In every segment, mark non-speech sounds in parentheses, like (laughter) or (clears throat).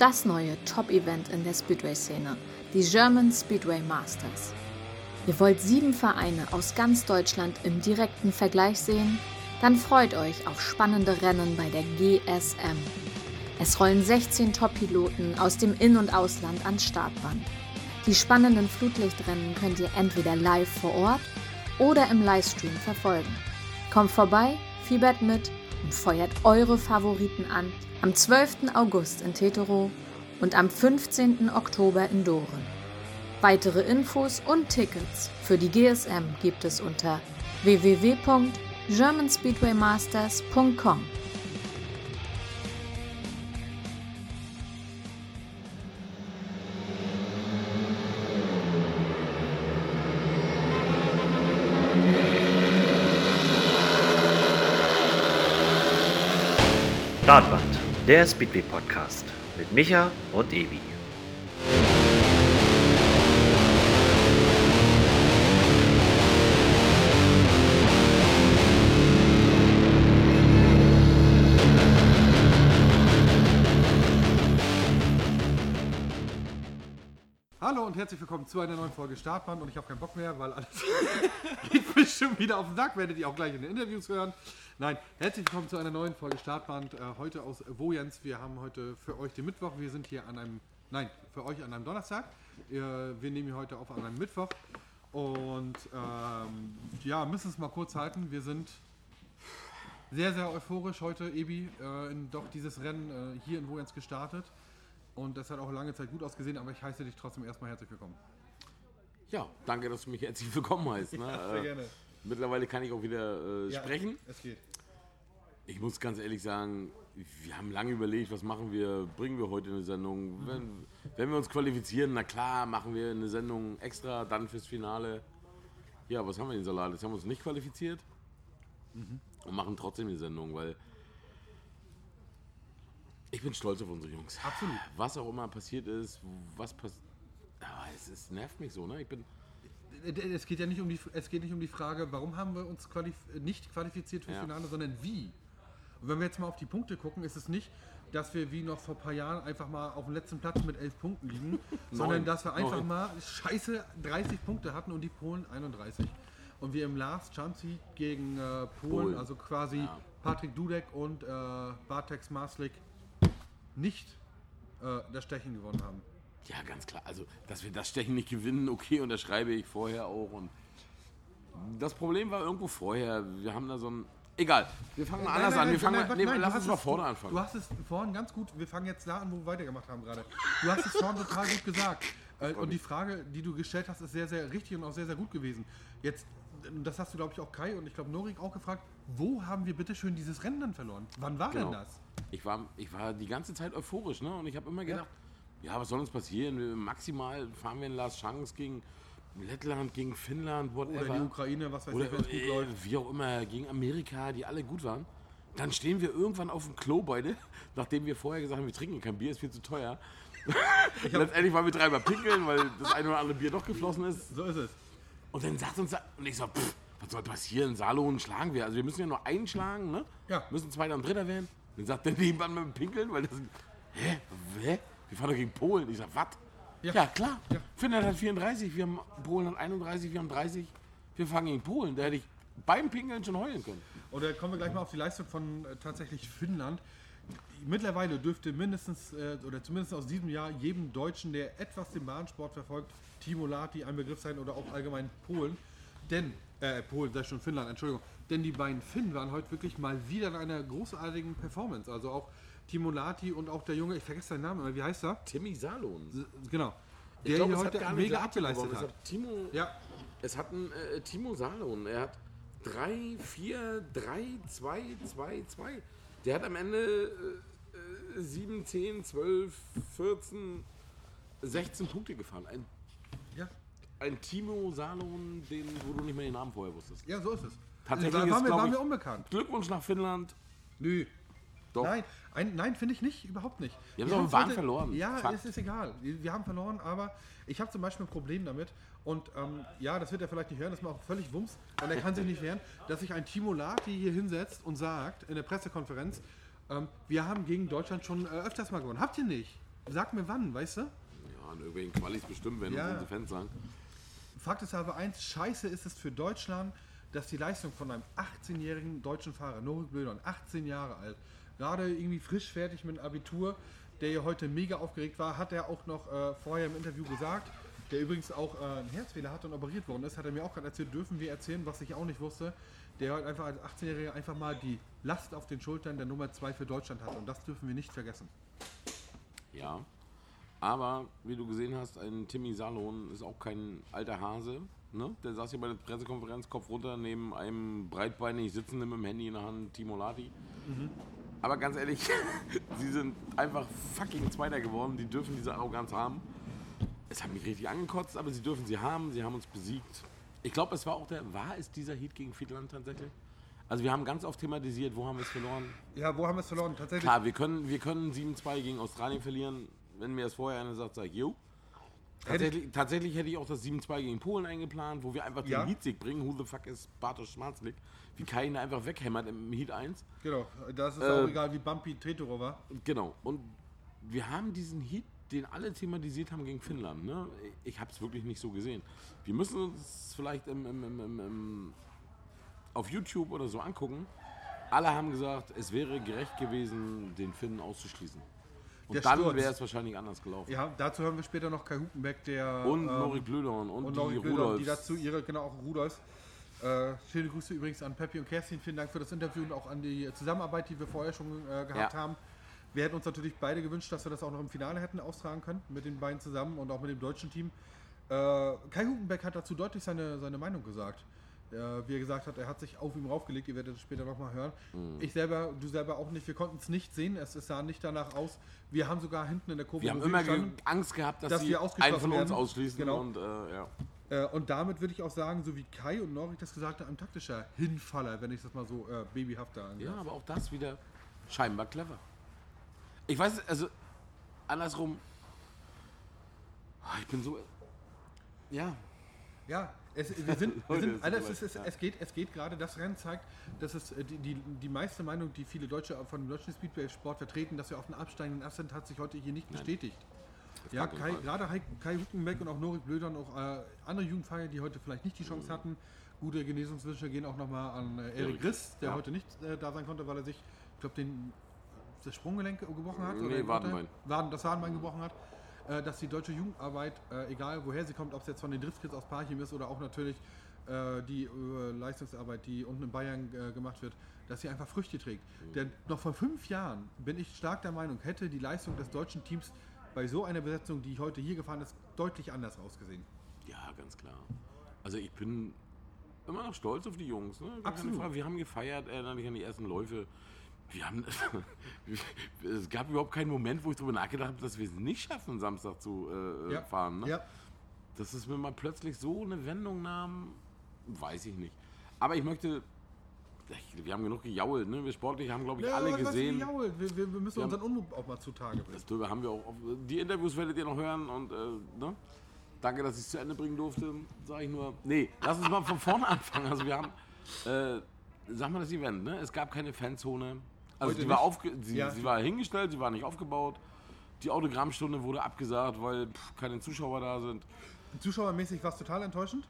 das neue Top-Event in der Speedway-Szene, die German Speedway Masters. Ihr wollt sieben Vereine aus ganz Deutschland im direkten Vergleich sehen? Dann freut euch auf spannende Rennen bei der GSM. Es rollen 16 Top-Piloten aus dem In- und Ausland ans Startband. Die spannenden Flutlichtrennen könnt ihr entweder live vor Ort oder im Livestream verfolgen. Kommt vorbei, fiebert mit und feuert eure Favoriten an am 12. August in Tetero und am 15. Oktober in Doren. Weitere Infos und Tickets für die GSM gibt es unter www.germanspeedwaymasters.com. der Speedway Podcast mit Micha und Ebi. Hallo und herzlich willkommen zu einer neuen Folge Startband und ich habe keinen Bock mehr, weil alles (laughs) geht bestimmt wieder auf den Sack, werdet ihr auch gleich in den Interviews hören. Nein, herzlich willkommen zu einer neuen Folge Startband, äh, heute aus Wojens. Wir haben heute für euch den Mittwoch, wir sind hier an einem, nein, für euch an einem Donnerstag. Äh, wir nehmen hier heute auf an einem Mittwoch und ähm, ja, müssen es mal kurz halten. Wir sind sehr, sehr euphorisch heute, Ebi, äh, in doch dieses Rennen äh, hier in Wojens gestartet. Und das hat auch lange Zeit gut ausgesehen, aber ich heiße dich trotzdem erstmal herzlich willkommen. Ja, danke, dass du mich herzlich willkommen heißt. Ne? Ja, (laughs) sehr Äh, gerne. Mittlerweile kann ich auch wieder äh, sprechen. Es geht. Ich muss ganz ehrlich sagen, wir haben lange überlegt, was machen wir, bringen wir heute eine Sendung. Wenn, wenn wir uns qualifizieren, na klar, machen wir eine Sendung extra, dann fürs Finale. Ja, was haben wir in den Salat? Jetzt haben wir uns nicht qualifiziert und machen trotzdem die Sendung, weil ich bin stolz auf unsere Jungs. Absolut. Was auch immer passiert ist, was passiert. es, es nervt mich so, ne? Ich bin. Es geht ja nicht um die, es geht nicht um die Frage, warum haben wir uns qualif nicht qualifiziert fürs Ja. Finale, sondern wie. Und wenn wir jetzt mal auf die Punkte gucken, ist es nicht, dass wir wie noch vor ein paar Jahren einfach mal auf dem letzten Platz mit elf Punkten liegen, (laughs) sondern dass wir einfach Neun. mal scheiße 30 Punkte hatten und die Polen 31. Und wir im Last Chance gegen äh, Polen, Polen. also quasi Ja. Patrick Dudek und äh, Bartek Maslik nicht äh, das Stechen gewonnen haben. Ja, ganz klar. Also, dass wir das Stechen nicht gewinnen, okay, unterschreibe ich vorher auch. Und das Problem war irgendwo vorher. Wir haben da so ein. Egal, wir fangen mal anders an. Wir fangen mal, nee, nein, lass uns mal vorne anfangen. Du hast es vorhin ganz gut, wir fangen jetzt da an, wo wir weitergemacht haben gerade. Du hast es vorhin total gut gesagt. (laughs) Äh, und die Frage, die du gestellt hast, ist sehr, sehr richtig und auch sehr, sehr gut gewesen. Jetzt, das hast du, glaube ich, auch Kai und ich glaube Norik auch gefragt, wo haben wir bitte schön dieses Rennen dann verloren? Wann war Genau. denn das? Ich war, ich war die ganze Zeit euphorisch, ne? Und ich habe immer gedacht, ja. was soll uns passieren? Maximal fahren wir in Last Chance gegen Lettland, gegen Finnland, whatever. Oder die Ukraine, was weiß Oder ich, wenn es gut äh, läuft. wie auch immer, gegen Amerika, die alle gut waren. Dann stehen wir irgendwann auf dem Klo beide, (laughs) nachdem wir vorher gesagt haben, wir trinken kein Bier, ist viel zu teuer. (laughs) Letztendlich waren wir dreimal pinkeln, weil das eine oder andere Bier doch geflossen ist. So ist es. Und dann sagt uns, und ich so, pff, was soll passieren? Salon schlagen wir. Also wir müssen ja nur einen schlagen, ne? Ja. Müssen Zweiter und Dritter werden. Dann sagt der (laughs) nebenan mit dem Pinkeln, weil das hä? Hä? Wir fahren doch gegen Polen. Ich sag, was? Ja. Ja. klar. Ja. Finnland hat 34, wir haben Polen hat 31, wir haben 30. Wir fahren gegen Polen. Da hätte ich beim Pinkeln schon heulen können. Oder kommen wir gleich mal auf die Leistung von äh, tatsächlich Finnland. Mittlerweile dürfte mindestens, äh, oder zumindest aus diesem Jahr, jedem Deutschen, der etwas den Bahnsport verfolgt, Timo Lati ein Begriff sein oder auch allgemein Polen. Denn, äh, Polen, sei schon Finnland, Entschuldigung. Denn die beiden Finnen waren heute wirklich mal wieder in einer großartigen Performance. Also auch Timo Lati und auch der Junge, ich vergesse seinen Namen, aber wie heißt er? Timmy Salon. Genau. Der glaub, hier heute mega abgeleistet hat. hat Timo, Ja, Es hat ein äh, Timo Salon. Er hat 3, 4, 3, 2, 2, 2. Der hat am Ende äh, äh, 7, 10, 12, 14, 16 Punkte gefahren. Ein, ja. ein Timo Salon, den, wo du nicht mehr den Namen vorher wusstest. Ja, so ist es. Tatsächlich war, ist, war, mir, glaub war ich- mir unbekannt. Glückwunsch nach Finnland. Nö. Doch. Nein, ein, nein finde ich nicht, überhaupt nicht. Wir haben doch Bahn heute- verloren. Ja, Fakt. es ist egal. Wir wir haben verloren, aber ich habe zum Beispiel ein Problem damit. Und ähm, ja, das wird er vielleicht nicht hören, das ist mir auch völlig wumms. Und er kann sich nicht wehren, (laughs) dass sich ein Timo Lati hier hinsetzt und sagt in der Pressekonferenz, ähm, wir haben gegen Deutschland schon äh, öfters mal gewonnen. Habt ihr nicht? sag mir wann, weißt du? Ja, an irgendwelchen Qualis bestimmt, wenn Ja. uns unsere Fans sagen. Fakt ist aber eins, scheiße ist es für Deutschland, dass die Leistung von einem 18-jährigen deutschen Fahrer, Norik Blödern, 18 Jahre alt, gerade irgendwie frisch fertig mit dem Abitur, der ja heute mega aufgeregt war, hat er auch noch äh, vorher im Interview gesagt, der übrigens auch äh, einen Herzfehler hatte und operiert worden ist, hat er mir auch gerade erzählt, dürfen wir erzählen, was ich auch nicht wusste, der halt einfach als 18-Jähriger einfach mal die Last auf den Schultern der Nummer 2 für Deutschland hat und das dürfen wir nicht vergessen. Ja. Aber, wie du gesehen hast, ein Timmy Salon ist auch kein alter Hase. Ne? Der saß hier bei der Pressekonferenz, Kopf runter, neben einem breitbeinig sitzenden mit dem Handy in der Hand, Timo Lati. Aber ganz ehrlich, (laughs) sie sind einfach fucking Zweiter geworden. Die dürfen diese Arroganz haben. Es hat mich richtig angekotzt, aber sie dürfen sie haben. Sie haben uns besiegt. Ich glaube, es war auch der, war es dieser Heat gegen Fiedland tatsächlich? Also wir haben ganz oft thematisiert, wo haben wir es verloren? Ja, wo haben wir es verloren? Tatsächlich. Klar, wir können, wir können 7-2 gegen Australien verlieren. Wenn mir das vorher einer sagt, sag ich, jo. Tatsächlich, tatsächlich hätte ich auch das 7-2 gegen Polen eingeplant, wo wir einfach den Ja. Heat-Sieg bringen. Who the fuck ist Bartosz Schmarzlik? Wie Kai ihn einfach weghämmert im Heat 1. Genau, das ist Äh, auch egal, wie bumpy Tretoro war. Genau. Und wir haben diesen Heat, den alle thematisiert haben gegen Finnland. Ne? Ich habe es wirklich nicht so gesehen. Wir müssen uns vielleicht im, im, im, auf YouTube oder so angucken. Alle haben gesagt, es wäre gerecht gewesen, den Finnen auszuschließen. Und Der dann wäre es wahrscheinlich anders gelaufen. Ja, dazu hören wir später noch Kai Hupenbeck, der. Und ähm, Norik Blödorn und, und die Norik Blöder, die Rudolfs. dazu ihre, genau auch Rudolfs. Äh, schöne Grüße übrigens an Peppi und Kerstin. Vielen Dank für das Interview und auch an die Zusammenarbeit, die wir vorher schon äh, gehabt Ja. haben. Wir hätten uns natürlich beide gewünscht, dass wir das auch noch im Finale hätten austragen können, mit den beiden zusammen und auch mit dem deutschen Team. Äh, Kai Hupenbeck hat dazu deutlich seine, seine Meinung gesagt. Äh, wie er gesagt hat, er hat sich auf ihm raufgelegt, ihr werdet es später nochmal hören. Mhm. Ich selber, du selber auch nicht, wir konnten es nicht sehen, es, es sah nicht danach aus. Wir haben sogar hinten in der Kurve Wir haben immer ge Angst gehabt, dass, dass sie wir einen von uns werden. ausschließen. Genau. Und, äh, ja. Äh, und damit würde ich auch sagen, so wie Kai und Norik das gesagt haben, ein taktischer Hinfaller, wenn ich das mal so äh, babyhaft da angehe. ja, aber auch das wieder scheinbar clever. Ich weiß, also andersrum, Ah, ich bin so. Ja, Ja, es, wir sind, (laughs) wir sind tut es, mir es, geht, es geht gerade, das Rennen zeigt, dass es äh, die, die, die meiste Meinung, die viele Deutsche von dem deutschen Speedway-Sport vertreten, dass wir auf einen absteigenden Ast sind, hat sich heute hier nicht bestätigt. Ja, Kai, gerade Kai, Hückenbeck und auch Norik Blöder und auch äh, andere Jugendfeier, die heute vielleicht nicht die Chance Mhm. hatten. Gute Genesungswünsche gehen auch nochmal an äh, Erik Riss, der ja. heute nicht äh, da sein konnte, weil er sich, ich glaube, den das Sprunggelenk gebrochen hat. Nee, den Wadenbein. Waden, das Wadenbein gebrochen hat. Äh, dass die deutsche Jugendarbeit, äh, egal woher sie kommt, ob es jetzt von den Driftkids aus Parchim ist oder auch natürlich äh, die äh, Leistungsarbeit, die unten in Bayern äh, gemacht wird, dass sie einfach Früchte trägt. Mhm. Denn noch vor fünf Jahren bin ich stark der Meinung, hätte die Leistung des deutschen Teams bei so einer Besetzung, die heute hier gefahren ist, deutlich anders ausgesehen. ja, ganz klar. Also ich bin immer noch stolz auf die Jungs. Ne? Absolut. Wir haben gefeiert, erinnere dich an die ersten Läufe. Wir haben, (laughs) es gab überhaupt keinen Moment, wo ich darüber nachgedacht habe, dass wir es nicht schaffen, Samstag zu äh, Ja. fahren. Ne? Ja, Dass es mir mal plötzlich so eine Wendung nahm, weiß ich nicht. Aber ich möchte, wir haben genug gejault, ne? wir sportlich haben, glaube ich, ja alle gesehen. gejault? Wir, wir, wir müssen Wir unseren Unmut auch mal zutage bringen. Das drüber haben wir auch. Auf, die Interviews werdet ihr noch hören und äh, ne? danke, dass ich es zu Ende bringen durfte. Sage ich nur. Nee, lass uns mal von vorne (laughs) anfangen. Also wir haben, äh, sag mal das Event, ne? Es gab keine Fanzone. Also Heute die war, aufge sie, Ja. sie war hingestellt, sie war nicht aufgebaut. Die Autogrammstunde wurde abgesagt, weil pff, keine Zuschauer da sind. Zuschauermäßig war es total enttäuschend.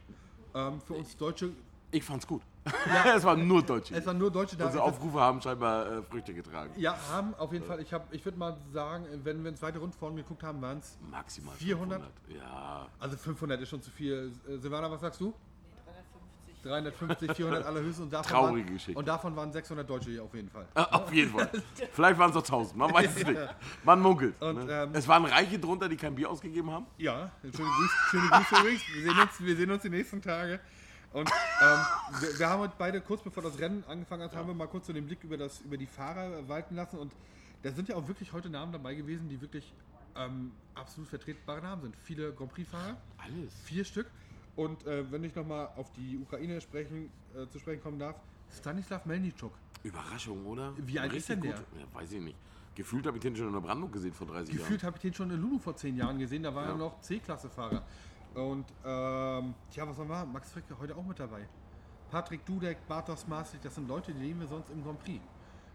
Ähm, für uns Deutsche, Ich fand's gut. (laughs) es waren nur Deutsche. es waren nur Deutsche da. Unsere Aufrufe haben scheinbar äh, Früchte getragen. Ja, haben auf jeden Fall. Ich, hab- ich würde mal sagen, wenn wir ins zweite Rundform geguckt haben, waren es. Maximal 400? 500. Ja, Also 500 ist schon zu viel. Äh, Silvana, was sagst du? 350, 400 allerhöchstens. Und davon Traurige waren, Geschichte. Und davon waren 600 Deutsche hier auf jeden Fall. Äh, Auf jeden Fall. (laughs) Vielleicht waren es noch 1000, man weiß es nicht. Man munkelt. Und, ne? ähm, es waren Reiche drunter, die kein Bier ausgegeben haben. Ja, schöne Grüße, schöne Grüße übrigens. Wir sehen, uns, wir sehen uns die nächsten Tage. Und ähm, wir, wir haben heute beide kurz bevor das Rennen angefangen hat, haben wir mal kurz so den Blick über, das, über die Fahrer walten lassen. Und da sind ja auch wirklich heute Namen dabei gewesen, die wirklich ähm, absolut vertretbare Namen sind. Viele Grand Prix-Fahrer, Alles. vier Stück. Und äh, wenn ich nochmal auf die Ukraine sprechen, äh, zu sprechen kommen darf, Stanislav Melniczuk. Überraschung, oder? Wie alt ist denn gut. der? Ja, weiß ich nicht. Gefühlt habe ich den schon in der Brandung gesehen vor 30 Gefühlt habe ich den schon in Lulu vor zehn Jahren gesehen, da war Ja. er noch C-Klasse-Fahrer. Und ähm, tja, was soll man machen? Max Fricke heute auch mit dabei. Patrick Dudek, Bartos Maastricht, das sind Leute, die nehmen wir sonst im Grand Prix.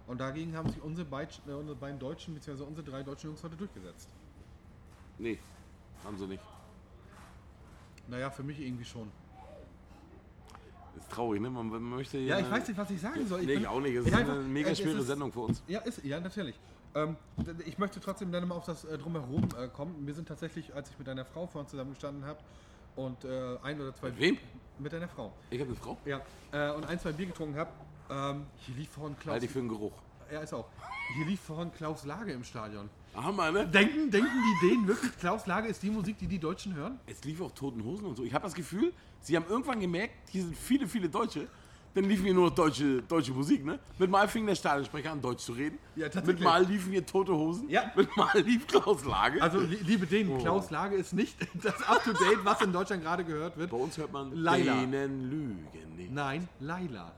Und dagegen haben sich unsere, beid, äh, unsere beiden Deutschen, beziehungsweise unsere drei deutschen Jungs heute durchgesetzt. Nee, haben sie nicht. Naja, für mich irgendwie schon. Ist traurig, ne? Man, man möchte Ja, ich weiß nicht, was ich sagen soll. Nee, ich auch nicht. Es ich ist einfach- eine mega äh, schwere ist- Sendung für uns. Ja, ist, ja natürlich. Ähm, ich möchte trotzdem dann mal auf das äh, Drumherum äh, kommen. Wir sind tatsächlich, als ich mit einer Frau vorhin zusammengestanden habe und äh, ein oder zwei Mit wem? Mit einer Frau. Ich habe eine Frau. Ja. Äh, und ein, zwei Bier getrunken habe. Ähm, hier lief vorhin Klaus. Halte ich für einen Geruch. er ist auch. Hier lief vorhin Klaus Lage im Stadion. Hammer, ne? Denken, denken die Dänen wirklich, Klaus Lage ist die Musik, die die Deutschen hören? Es lief auch Toten Hosen und so. Ich habe das Gefühl, sie haben irgendwann gemerkt, hier sind viele, viele Deutsche. Dann liefen hier nur noch deutsche, deutsche Musik, ne? Mit Mal fing der Stadionsprecher an, Deutsch zu reden. Ja, tatsächlich. Mit Mal liefen hier Tote Hosen. Ja. Mit Mal lief Klaus Lage. Also, li- liebe Dänen, Oh. Klaus Lage ist nicht (laughs) das Up-to-Date, was in Deutschland gerade gehört wird. Bei uns hört man Laila. Dänen lügen nicht. Nein, Laila.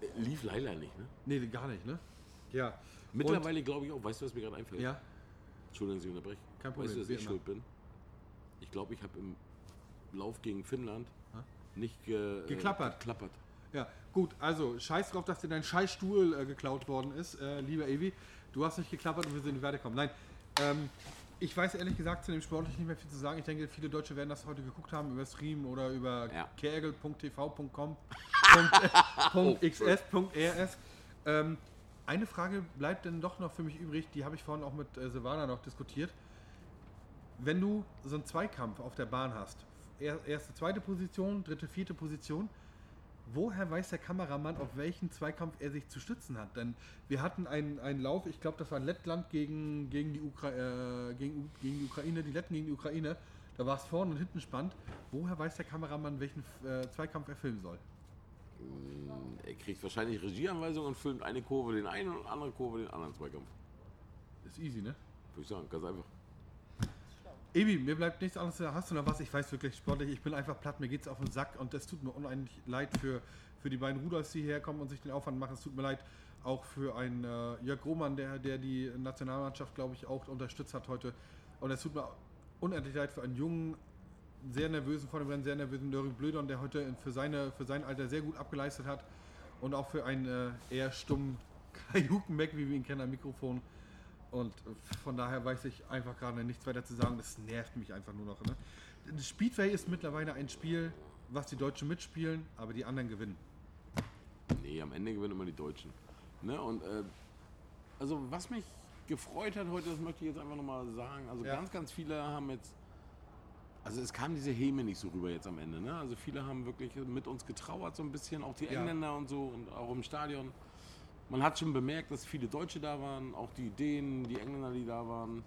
Äh, Lief Laila nicht, ne? Nee, gar nicht, ne? Ja. Mittlerweile glaube ich auch, weißt du, was mir gerade einfällt? Ja. Entschuldigung, dass ich unterbreche. Kein Problem, Weißt du, dass ich immer. schuld bin? Ich glaube, ich habe im Lauf gegen Finnland nicht ge Geklappert. Äh, geklappert. Ja, gut, also scheiß drauf, dass dir dein Scheißstuhl äh, geklaut worden ist, äh, lieber Evi. Du hast nicht geklappert und wir sind nicht weitergekommen. Nein, ähm, ich weiß ehrlich gesagt zu dem sportlich nicht mehr viel zu sagen. Ich denke, viele Deutsche werden das heute geguckt haben über Stream oder über Ja. kergel.tv.com, .xs.rs. (laughs) Ähm, eine Frage bleibt denn doch noch für mich übrig, die habe ich vorhin auch mit äh, Silvana noch diskutiert. Wenn du so einen Zweikampf auf der Bahn hast, er, erste, zweite Position, dritte, vierte Position, woher weiß der Kameramann, auf welchen Zweikampf er sich zu stützen hat? Denn wir hatten einen, einen Lauf, ich glaube, das war Lettland gegen, gegen, die Ukra äh, gegen, gegen die Ukraine, die Letten gegen die Ukraine. Da war es vorne und hinten spannend. Woher weiß der Kameramann, welchen äh, Zweikampf er filmen soll? Er kriegt wahrscheinlich Regieanweisungen und filmt eine Kurve den einen und andere Kurve den anderen Zweikampf. Ist easy, ne? Würde ich sagen, ganz einfach. Ebi, mir bleibt nichts anderes. Hast du noch was? Ich weiß wirklich sportlich, ich bin einfach platt, mir geht's auf den Sack und es tut mir unendlich leid für, für die beiden Rudolfs, die hierher kommen und sich den Aufwand machen. Es tut mir leid auch für einen äh, Jörg Roman, der, der die Nationalmannschaft, glaube ich, auch unterstützt hat heute. Und es tut mir unendlich leid für einen jungen, sehr nervösen, vor dem Rennen sehr nervösen Döring Blödern, der heute für, seine, für sein Alter sehr gut abgeleistet hat. Und auch für einen äh, eher stummen (laughs) Kai Huckenbeck, wie wir ihn kennen, am Mikrofon. Und von daher weiß ich einfach gerade nichts weiter zu sagen. Das nervt mich einfach nur noch. Ne? Speedway ist mittlerweile ein Spiel, was die Deutschen mitspielen, aber die anderen gewinnen. Nee, am Ende gewinnen immer die Deutschen. Ne? Und äh, also was mich gefreut hat heute, das möchte ich jetzt einfach nochmal sagen. Also Ja. ganz, ganz viele haben jetzt. Also es kam diese Häme nicht so rüber jetzt am Ende. Ne? Also viele haben wirklich mit uns getrauert so ein bisschen, auch die Ja. Engländer und so und auch im Stadion. Man hat schon bemerkt, dass viele Deutsche da waren, auch die Dänen, die Engländer, die da waren,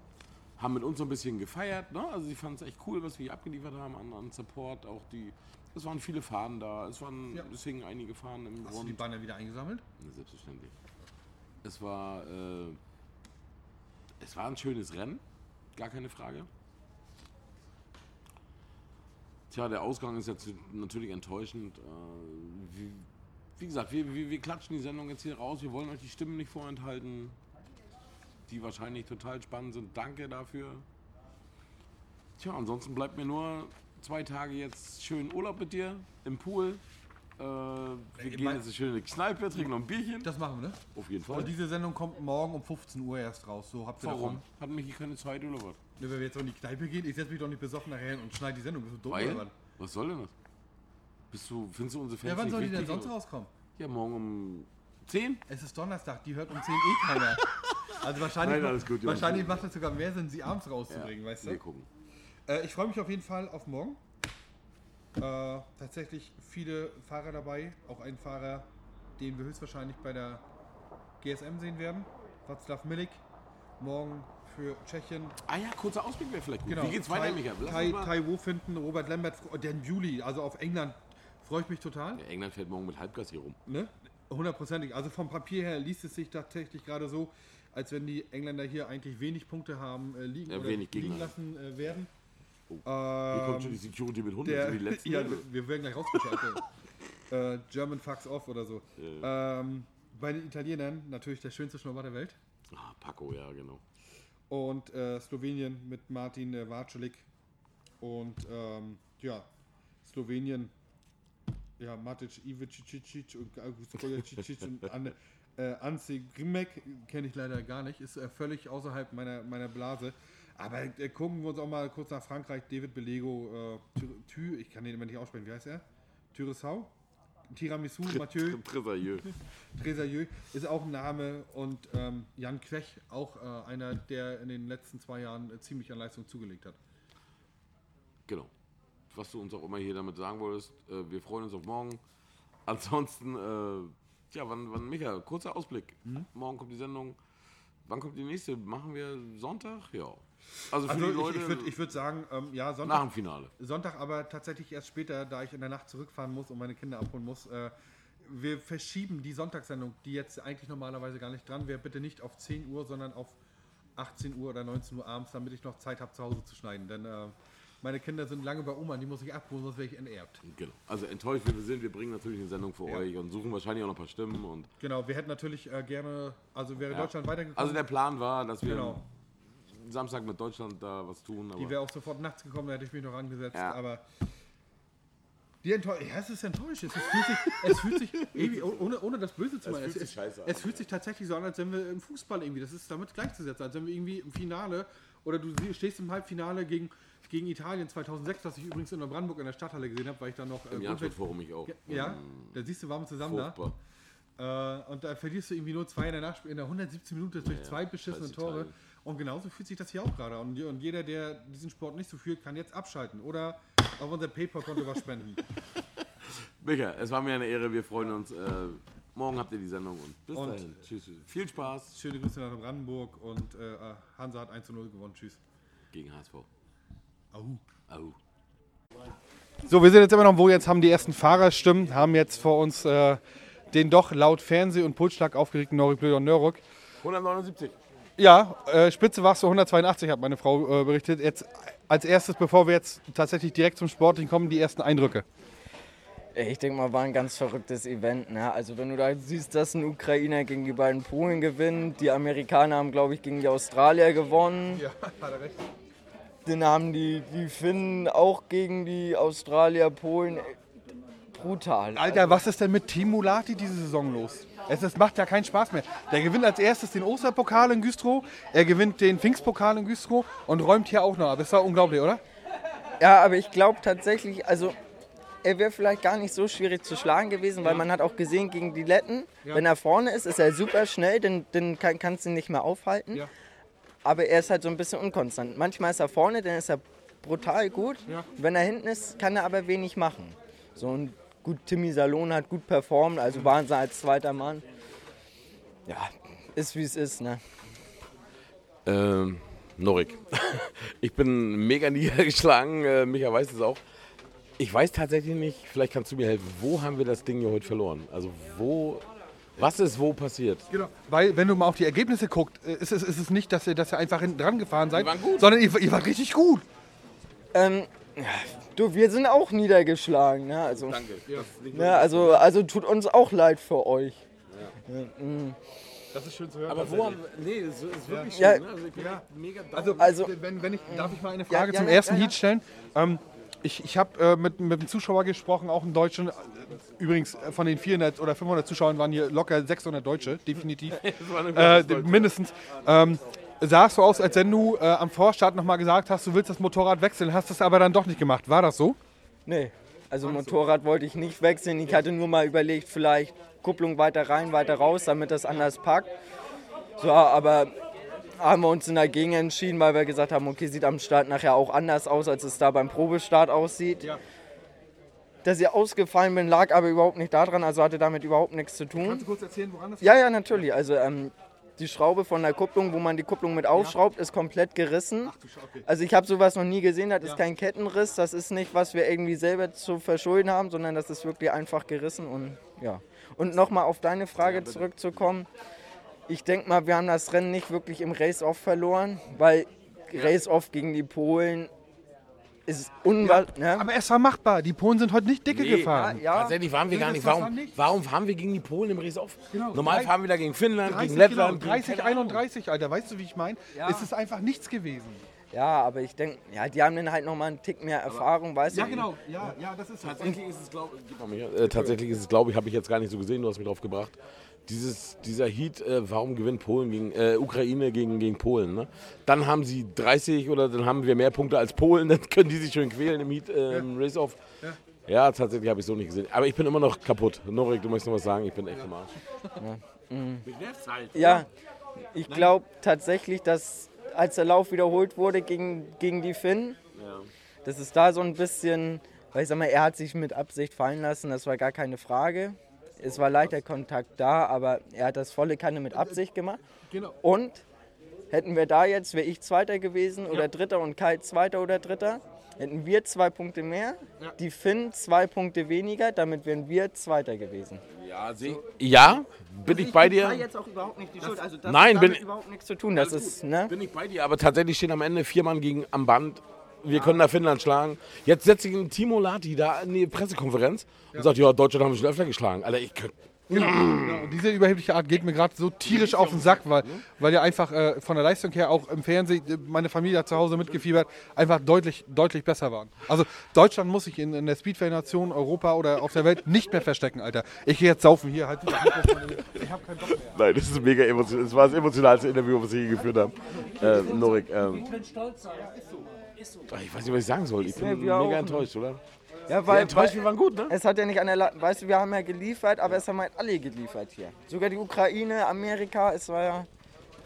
haben mit uns so ein bisschen gefeiert. Ne? Also sie fanden es echt cool, was wir hier abgeliefert haben an, an Support. Auch die, es waren viele Fahnen da, es waren, Ja. es hingen einige Fahnen im Hast du Grund. die Banner wieder eingesammelt? Ja, Selbstverständlich. Es war, äh, es war ein schönes Rennen, gar keine Frage. Tja, der Ausgang ist jetzt natürlich enttäuschend. Äh, wie, wie gesagt, wir, wir, wir klatschen die Sendung jetzt hier raus. Wir wollen euch die Stimmen nicht vorenthalten, die wahrscheinlich total spannend sind. Danke dafür. Tja, ansonsten bleibt mir nur zwei Tage jetzt schön Urlaub mit dir im Pool. Äh, wir Ey, gehen jetzt eine schöne Kneipe, trinken noch ein Bierchen. Das machen wir, ne? Auf jeden Fall. Und diese Sendung kommt morgen um 15 Uhr erst raus. So habt ihr Warum? davon. Hat mich hier keine Zeit oder was? Ne, wenn wir jetzt in die Kneipe gehen, ich setze mich doch nicht besoffen nachher hin und schneide die Sendung. Bist du dumm oder Weil? was? Was soll denn das? Bist du, findest du unsere Fans Ja, wann soll die denn sonst oder? rauskommen? Ja, morgen um 10? Es ist Donnerstag, die hört um 10 eh keiner. Also wahrscheinlich, Nein, gut, wahrscheinlich macht es sogar mehr Sinn, sie abends rauszubringen, weißt du? Wir gucken. Äh, ich freue mich auf jeden Fall auf morgen. Äh, tatsächlich viele Fahrer dabei. Auch ein Fahrer, den wir höchstwahrscheinlich bei der GSM sehen werden. Václav Milik. Morgen für Tschechien. Ah ja, kurzer Ausblick wäre vielleicht gut. Genau. Wie geht's weiter, Michael? Tai, Tai Wofinden, Robert Lambert, der im Juli, also auf England, freue ich mich total. Ja, England fährt morgen mit Halbgas hier rum. Ne? Hundertprozentig. Also vom Papier her liest es sich tatsächlich gerade so, als wenn die Engländer hier eigentlich wenig Punkte haben äh, liegen Ja, oder wenig liegen lassen äh, werden. Hier Ähm, kommt schon die Security mit Hunden, der, so wie die letzten. (laughs) ja, wir- werden gleich rausgeschaltet. (laughs) äh, German fucks off oder so. Ähm, bei den Italienern natürlich der schönste Schnurrbart der Welt. Ah, Paco, ja, genau. Und äh, Slowenien mit Martin äh, Vacelik. Und ähm, ja, Slowenien, ja, Matic Ivicic und August Kojicic und (laughs) Anne, äh, Anse Grimek kenne ich leider gar nicht, ist äh, völlig außerhalb meiner, meiner Blase. Aber äh, gucken wir uns auch mal kurz nach Frankreich. David Belego, äh, Thü, ich kann den immer nicht aussprechen. Wie heißt er? Thürisau? Tiramisu, Mathieu, (laughs) Trésorieux. (laughs) Trésalieu ist auch ein Name. Und ähm, Jan Quech, auch äh, einer, der in den letzten zwei Jahren äh, ziemlich an Leistung zugelegt hat. Genau. Was du uns auch immer hier damit sagen wolltest, äh, wir freuen uns auf morgen. Ansonsten, äh, ja, wann, wann, Micha, kurzer Ausblick. Mhm. Morgen kommt die Sendung. Wann kommt die nächste? Machen wir Sonntag? Ja. Also für Also Leute ich würde würd sagen, ähm, ja, nach Sonntag, dem Finale. Sonntag aber tatsächlich erst später, da ich in der Nacht zurückfahren muss und meine Kinder abholen muss. Äh, wir verschieben die Sonntagssendung, die jetzt eigentlich normalerweise gar nicht dran wäre, bitte nicht auf 10 Uhr, sondern auf 18 Uhr oder 19 Uhr abends, damit ich noch Zeit habe, zu Hause zu schneiden. Denn äh, meine Kinder sind lange bei Oma, die muss ich abholen, sonst werde ich enterbt. Genau. Also enttäuscht wie wir sind, wir bringen natürlich eine Sendung für Ja. euch und suchen wahrscheinlich auch noch ein paar Stimmen. Und Genau, wir hätten natürlich äh, gerne, also wäre ja. Deutschland weitergekommen, Also der Plan war, dass wir Genau. Samstag mit Deutschland da was tun. Die wäre auch sofort nachts gekommen, da hätte ich mich noch angesetzt, Ja. aber die Enttäuschung, ja, es ist enttäuschend. Es fühlt sich, es fühlt sich irgendwie, oh- ohne, ohne das Böse zu Es meinen, sich scheiße an, es fühlt sich tatsächlich so an, als wenn wir im Fußball irgendwie, das ist damit gleichzusetzen, als wenn wir irgendwie im Finale oder du stehst im Halbfinale gegen, gegen Italien 2006, was ich übrigens in Brandenburg in der Stadthalle gesehen habe, weil ich dann noch im äh, Janschwert-Forum ich auch. ja, ja, da siehst du, waren wir zusammen Furchtbar. da. Äh, und da verlierst du irgendwie nur zwei in der Nachspiel in der 117 Minute durch zwei beschissene Tore. Italien. Und genauso fühlt sich das hier auch gerade. Und, und jeder, der diesen Sport nicht so fühlt, kann jetzt abschalten oder auf unser PayPal-Konto was spenden. (laughs) Micha, es war mir eine Ehre, wir freuen uns. Äh, morgen habt ihr die Sendung und bis Und- dahin. Tschüss. tschüss. Viel Spaß Schöne Grüße nach Brandenburg und äh, Hansa hat 1 zu 0 gewonnen. Tschüss. gegen HSV. Au. Au. So, wir sind jetzt immer noch wo jetzt haben die ersten Fahrerstimmen, haben jetzt vor uns äh, den doch laut Fernseh- und Pulsschlag aufgeregten Norik Blöder Nörrück. 179. Ja, äh, Spitze warst du 182, hat meine Frau äh, berichtet. Jetzt als erstes, bevor wir jetzt tatsächlich direkt zum Sportlichen kommen, die ersten Eindrücke. Ich denke mal, war ein ganz verrücktes Event. Ne? Also wenn du da siehst, dass ein Ukrainer gegen die beiden Polen gewinnt, die Amerikaner haben, glaube ich, gegen die Australier gewonnen. Ja, (laughs) hat er recht. Dann haben die, die Finnen auch gegen die Australier, Polen. Brutal. Alter, was ist denn mit Timo Lati diese Saison los? Es, es macht ja keinen Spaß mehr. Der gewinnt als erstes den Osterpokal in Güstrow, er gewinnt den Pfingstpokal in Güstrow und räumt hier auch noch ab. Das war unglaublich, oder? Ja, aber ich glaube tatsächlich, also er wäre vielleicht gar nicht so schwierig zu schlagen gewesen, weil man hat auch gesehen gegen die Letten, wenn er vorne ist, ist er super schnell, dann, dann kann, kannst du ihn nicht mehr aufhalten. Ja. Aber er ist halt so ein bisschen unkonstant. Manchmal ist er vorne, dann ist er brutal gut. Ja. Wenn er hinten ist, kann er aber wenig machen. So und gut, Timmy Salon hat gut performt, also Wahnsinn als zweiter Mann. Ja, ist wie es ist, ne? Ähm, Norik. (laughs) Ich bin mega (laughs) niedergeschlagen. Äh, Micha weiß es auch. Ich weiß tatsächlich nicht, vielleicht kannst du mir helfen. Wo haben wir das Ding hier heute verloren? Also wo, was ist wo passiert? Genau. Weil, wenn du mal auf die Ergebnisse guckt, äh, ist es, ist es nicht, dass ihr, dass ihr einfach hinten dran gefahren seid, waren sondern ihr, ihr wart richtig gut. Ähm, du, wir sind auch niedergeschlagen, ne? Also, Danke. ne, also, also tut uns auch leid für euch. Das ist schön zu hören. Aber wo haben Nee, es ist wirklich Ja. schön. Ne? Also ich bin Ja. mega dankbar. Also, Also- wenn, wenn ich, darf ich mal eine Frage ja, zum ja, ersten ja, ja. Heat stellen? Ähm, ich ich habe äh, mit, mit einem Zuschauer gesprochen, auch einen Deutschen. Äh, Übrigens, äh, von den 400 oder 500 Zuschauern waren hier locker 600 Deutsche, definitiv. (laughs) äh, mindestens. Ähm, sah es so aus, als wenn du äh, am Vorstart nochmal gesagt hast, du willst das Motorrad wechseln, hast es aber dann doch nicht gemacht. War das so? Nee, also Motorrad wollte ich nicht wechseln. Ich hatte nur mal überlegt, vielleicht Kupplung weiter rein, weiter raus, damit das anders packt. So, aber haben wir uns dagegen entschieden, weil wir gesagt haben, okay, sieht am Start nachher auch anders aus, als es da beim Probestart aussieht. Ja. Dass ich ausgefallen bin, lag aber überhaupt nicht daran, also hatte damit überhaupt nichts zu tun. Kannst du kurz erzählen, woran das Ja, ja, natürlich. Also ähm, die Schraube von der Kupplung, wo man die Kupplung mit aufschraubt, ist komplett gerissen. Also ich habe sowas noch nie gesehen, das ist kein Kettenriss, das ist nicht, was wir irgendwie selber zu verschulden haben, sondern das ist wirklich einfach gerissen und ja. Und nochmal auf deine Frage zurückzukommen. Ich denke mal, wir haben das Rennen nicht wirklich im Race-Off verloren, weil Race-Off gegen die Polen ist unwahrscheinlich. ne? Aber es war machbar. Die Polen sind heute nicht dicke Nee, gefahren. ja, Tatsächlich waren wir gar nicht. war Warum, nicht. warum fahren wir gegen die Polen im Race-Off? Genau. Normal Drei- fahren wir da gegen Finnland, 30, gegen Lettland. genau, 30, gegen, keine Ahnung. 31, Alter. Weißt du, wie ich meine? Ja. Es ist einfach nichts gewesen. ja, aber ich denke, ja, die haben dann halt nochmal einen Tick mehr Erfahrung, weißt du? genau. Ja, ja, das ist Tatsächlich ist es, glaube ich, äh, tatsächlich ist es, glaube ich, habe ich jetzt gar nicht so gesehen, du hast mich drauf gebracht. Dieses, dieser Heat, äh, warum gewinnt Polen gegen, äh, Ukraine gegen, gegen Polen? Ne? Dann haben sie 30 oder dann haben wir mehr Punkte als Polen, (laughs) dann können die sich schön quälen im Heat, äh, im Race-Off. Ja. Ja, tatsächlich habe ich so nicht gesehen. Aber ich bin immer noch kaputt. Norik, du möchtest noch was sagen? Ich bin echt am Arsch. Mich nervt's halt. Ja, ich glaube tatsächlich, dass als der Lauf wiederholt wurde gegen, gegen die Finnen, Ja. dass es da so ein bisschen, weil ich sag mal, er hat sich mit Absicht fallen lassen, das war gar keine Frage. Es war leichter Kontakt da, aber er hat das volle Kanne mit Absicht gemacht. Genau. Und hätten wir da jetzt, wäre ich Zweiter gewesen oder Dritter und Kai Zweiter oder Dritter, hätten wir zwei Punkte mehr, die Finn zwei Punkte weniger, damit wären wir Zweiter gewesen. Ja, seh- ja, bin ich bei dir. jetzt auch überhaupt nicht die Schuld. Also das Nein, hat bin- überhaupt nichts zu tun. Das ist, ne? Bin ich bei dir, aber tatsächlich stehen am Ende vier Mann gegen am Band. Wir können da Finnland schlagen. Jetzt setzt sich ein Timo Lati da in die Pressekonferenz und sagt, ja, Deutschland haben wir schon öfter geschlagen. Alter, ich könnte. Genau. Und diese überhebliche Art geht mir gerade so tierisch auf den Sack, weil, weil ja einfach äh, von der Leistung her auch im Fernsehen, äh, meine Familie hat zu Hause mitgefiebert, einfach deutlich, deutlich besser waren. Also Deutschland muss sich in, in der Speedway-Nation, Europa oder auf der Welt nicht mehr verstecken, Alter. Ich gehe jetzt saufen hier, halt. Ich habe keinen Bock mehr. Nein, das ist mega emotional. Das war das emotionalste Interview, was wir je geführt haben. Äh, Norik, ähm, Ich bin stolz, ja, ist so. Ist so. ich weiß nicht, was ich sagen soll. Ich bin mega auch. enttäuscht, oder? Ja, Ja, weil, enttäuscht, weil wir waren gut, ne? es hat ja nicht an der, La weißt du, wir haben ja geliefert, aber es haben halt alle geliefert hier. Sogar die Ukraine, Amerika, es war ja,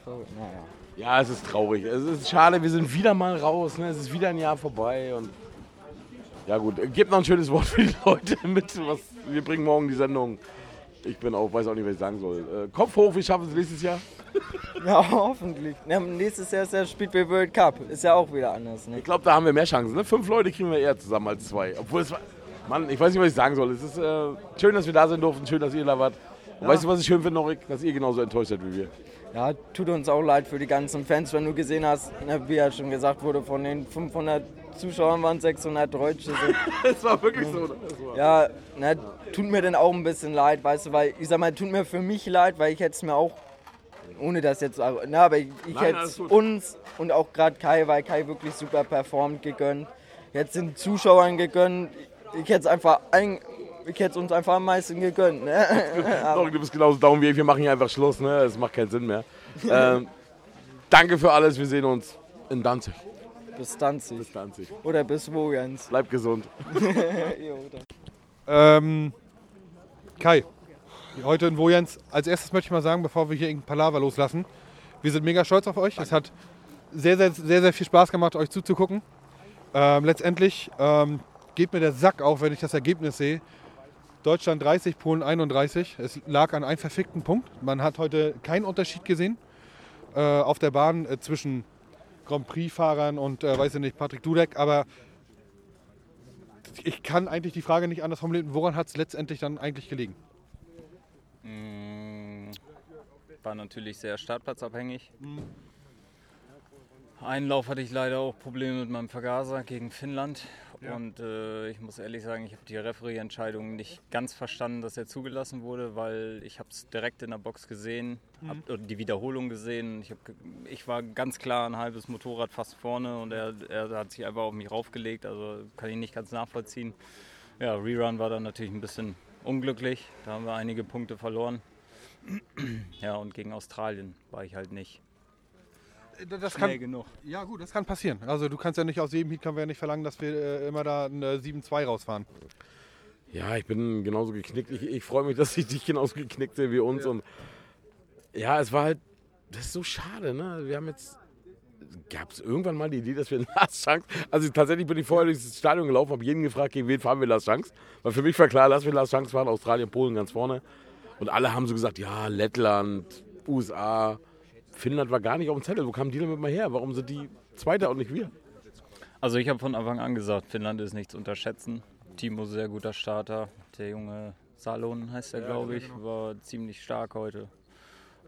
so, naja. Ja, es ist traurig. Es ist schade, wir sind wieder mal raus. Ne? Es ist wieder ein Jahr vorbei. Und ja gut, gebt noch ein schönes Wort für die Leute mit. Was, wir bringen morgen die Sendung. Ich bin auch, weiß auch nicht, was ich sagen soll. Äh, Kopf hoch, wir schaffen es nächstes Jahr. (laughs) Ja, hoffentlich. Ja, nächstes Jahr ist der Speedway World Cup. Ist ja auch wieder anders, ne? Ich glaube, da haben wir mehr Chancen. Ne? Fünf Leute kriegen wir eher zusammen als zwei. Obwohl es war. Mann, ich weiß nicht, was ich sagen soll. Es ist äh, schön, dass wir da sein durften. Schön, dass ihr da wart. Und weißt du, was ich schön finde, Norik? Dass ihr genauso enttäuscht seid wie wir. Ja, tut uns auch leid für die ganzen Fans, wenn du gesehen hast, ne, wie ja schon gesagt wurde, von den 500 Zuschauern waren 600 Deutsche. Es (laughs) war wirklich so. Ne? Ja, ne, tut mir dann auch ein bisschen leid, weißt du, weil ich sag mal, tut mir für mich leid, weil ich hätte es mir auch, ohne das jetzt, na, aber ich, ich hätte es uns und auch gerade Kai, weil Kai wirklich super performt gegönnt. Jetzt den Zuschauern gegönnt. Ich hätte es einfach, ein, ich hätte es uns einfach am meisten gegönnt. Ne? (laughs) Norik, du bist genauso down wie ich. Wir machen hier einfach Schluss. Ne? Es macht keinen Sinn mehr. ähm, danke für alles. Wir sehen uns in Danzig. Bis Danzig. Bis Danzig. Oder bis wo, Jens? Bleib gesund. (laughs) (laughs) Ähm, Kai, heute in Wojens. Als erstes möchte ich mal sagen, bevor wir hier irgendein Palaver loslassen, wir sind mega stolz auf euch. Es hat sehr, sehr, sehr, sehr viel Spaß gemacht, euch zuzugucken. Ähm, letztendlich ähm, geht mir der Sack auf, wenn ich das Ergebnis sehe. Deutschland 30, Polen 31. Es lag an einem verfickten Punkt. Man hat heute keinen Unterschied gesehen äh, auf der Bahn äh, zwischen Grand Prix-Fahrern und, äh, weiß ich nicht, Patrick Dudek. Aber ich kann eigentlich die Frage nicht anders formulieren. Woran hat es letztendlich dann eigentlich gelegen? Mm, War natürlich sehr startplatzabhängig. Einen Lauf hatte ich leider auch Probleme mit meinem Vergaser gegen Finnland. Und äh, ich muss ehrlich sagen, ich habe die Referee-Entscheidung nicht ganz verstanden, dass er zugelassen wurde, weil ich habe es direkt in der Box gesehen, hab, oder die Wiederholung gesehen. Ich, hab, ich war ganz klar ein halbes Motorrad fast vorne und er, er hat sich einfach auf mich raufgelegt. Also kann ich nicht ganz nachvollziehen. Ja, Rerun war dann natürlich ein bisschen unglücklich. Da haben wir einige Punkte verloren. (clears throat) Ja, und gegen Australien war ich halt nicht Das schnell kann, genug. ja gut, das kann passieren. Also du kannst ja nicht aus jedem Heat können wir ja nicht verlangen, dass wir äh, immer da eine 7-2 rausfahren. Ja, ich bin genauso geknickt. Ich, ich freue mich, (laughs) dass ich dich genauso geknickt sehe wie uns. Und ja, es war halt, das ist so schade, ne? Wir haben jetzt, gab es irgendwann mal die Idee, dass wir eine (laughs) Last Chance, also tatsächlich bin ich vorher durchs Stadion gelaufen, habe jeden gefragt, gegen wen fahren wir Last Chance. Weil für mich war klar, lass wir Last Chance fahren, Australien, Polen ganz vorne. Und alle haben so gesagt, ja, Lettland, USA, Finnland war gar nicht auf dem Zettel. Wo kamen die denn mit mal her? Warum sind die Zweiter und nicht wir? Also ich habe von Anfang an gesagt, Finnland ist nicht zu unterschätzen. Timo sehr guter Starter. Der junge Salon heißt er, glaube ich, war ziemlich stark heute.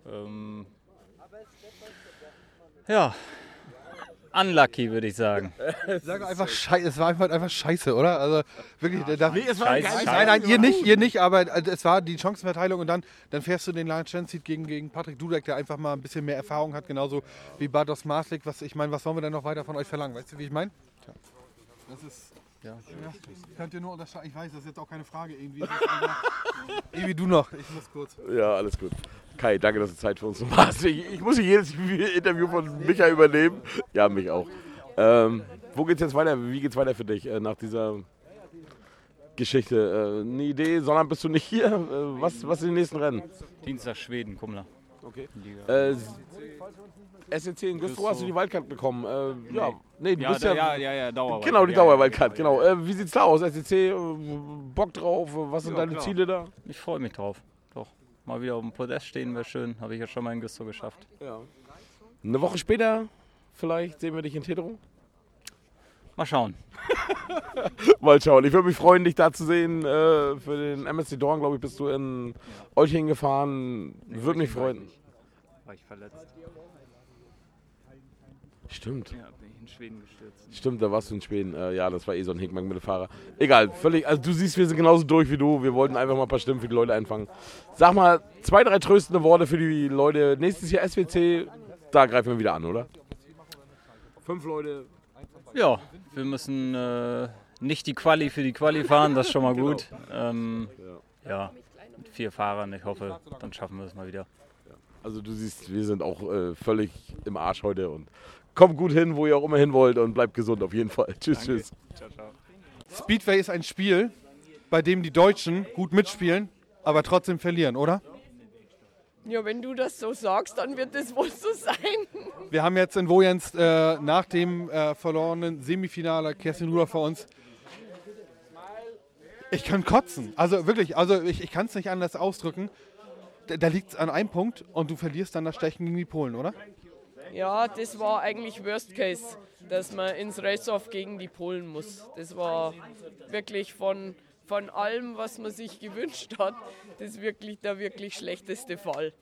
Ähm, ja, unlucky würde ich sagen. (laughs) Ich sage einfach scheiße, es war einfach, einfach scheiße, oder? Also wirklich, da, Nee, es war Scheiße. geil. nein, nein, ihr nicht, ihr nicht, aber äh, es war die Chancenverteilung und dann, dann fährst du den Lance Chance gegen, gegen Patrick Dudek, der einfach mal ein bisschen mehr Erfahrung hat, genauso wie Bartos Marslik. Was ich meine, was wollen wir denn noch weiter von euch verlangen? Weißt du, wie ich meine? Das ist Ja. Ja, könnt ihr nur unterscheiden. Ich weiß, das ist jetzt auch keine Frage irgendwie. (laughs) Ewi, du noch. Ich muss kurz. Ja, alles gut. Kai, danke, dass du Zeit für uns (laughs) hast. Ich, ich muss hier jedes Interview von Micha übernehmen. Ja, mich auch. Ähm, wo geht's jetzt weiter? Wie geht's weiter für dich äh, nach dieser Geschichte? Äh, eine Idee, sondern bist du nicht hier? Äh, was, was sind die nächsten Rennen? Dienstag Schweden, Kummler. Okay. Liga. Äh, SEC in Güstrow hast du die Wildcard bekommen. Äh, Ja, nee, du Ja, bist da, ja, ja, ja, ja, Dauer. Genau, die ja, ja. Dauerwildcard, genau. Äh, wie sieht's da aus? SEC, äh, Bock drauf? Was sind Ja, deine klar. Ziele da? Ich freue mich drauf. Doch. Mal wieder auf dem Podest stehen wäre schön. Habe ich ja schon mal in Güstrow geschafft. Ja. Eine Woche später vielleicht sehen wir dich in Tedro. Mal schauen. (laughs) Mal schauen. Ich würde mich freuen, dich da zu sehen. Äh, für den MSC Dorn, glaube ich, bist du in Olching gefahren. Würde mich freuen. War ich verletzt? Stimmt. Ja, bin ich in Schweden gestürzt. Stimmt, da warst du in Schweden. Äh, ja, das war eh so ein Hickmann mit dem Fahrer. Egal, völlig. Also du siehst, wir sind genauso durch wie du. Wir wollten einfach mal ein paar Stimmen für die Leute einfangen. Sag mal, zwei, drei tröstende Worte für die Leute. Nächstes Jahr SWC, da greifen wir wieder an, oder? Fünf Leute. Ja, wir müssen äh, nicht die Quali für die Quali fahren, das ist schon mal gut. Ähm, ja, mit vier Fahrern, ich hoffe, dann schaffen wir es mal wieder. Also du siehst, wir sind auch äh, völlig im Arsch heute und kommt gut hin, wo ihr auch immer hin wollt und bleibt gesund auf jeden Fall. (laughs) Tschüss, tschüss. Speedway ist ein Spiel, bei dem die Deutschen gut mitspielen, aber trotzdem verlieren, oder? Ja, wenn du das so sagst, dann wird es wohl so sein. Wir haben jetzt in Wojens äh, nach dem äh, verlorenen Semifinale Kerstin Ruder vor uns. Ich kann kotzen. Also wirklich, also ich, ich kann es nicht anders ausdrücken. Da, da liegt es an einem Punkt und du verlierst dann das Stechen gegen die Polen, oder? Ja, das war eigentlich Worst Case, dass man ins Race-Off gegen die Polen muss. Das war wirklich von, von allem, was man sich gewünscht hat, das wirklich der wirklich schlechteste Fall.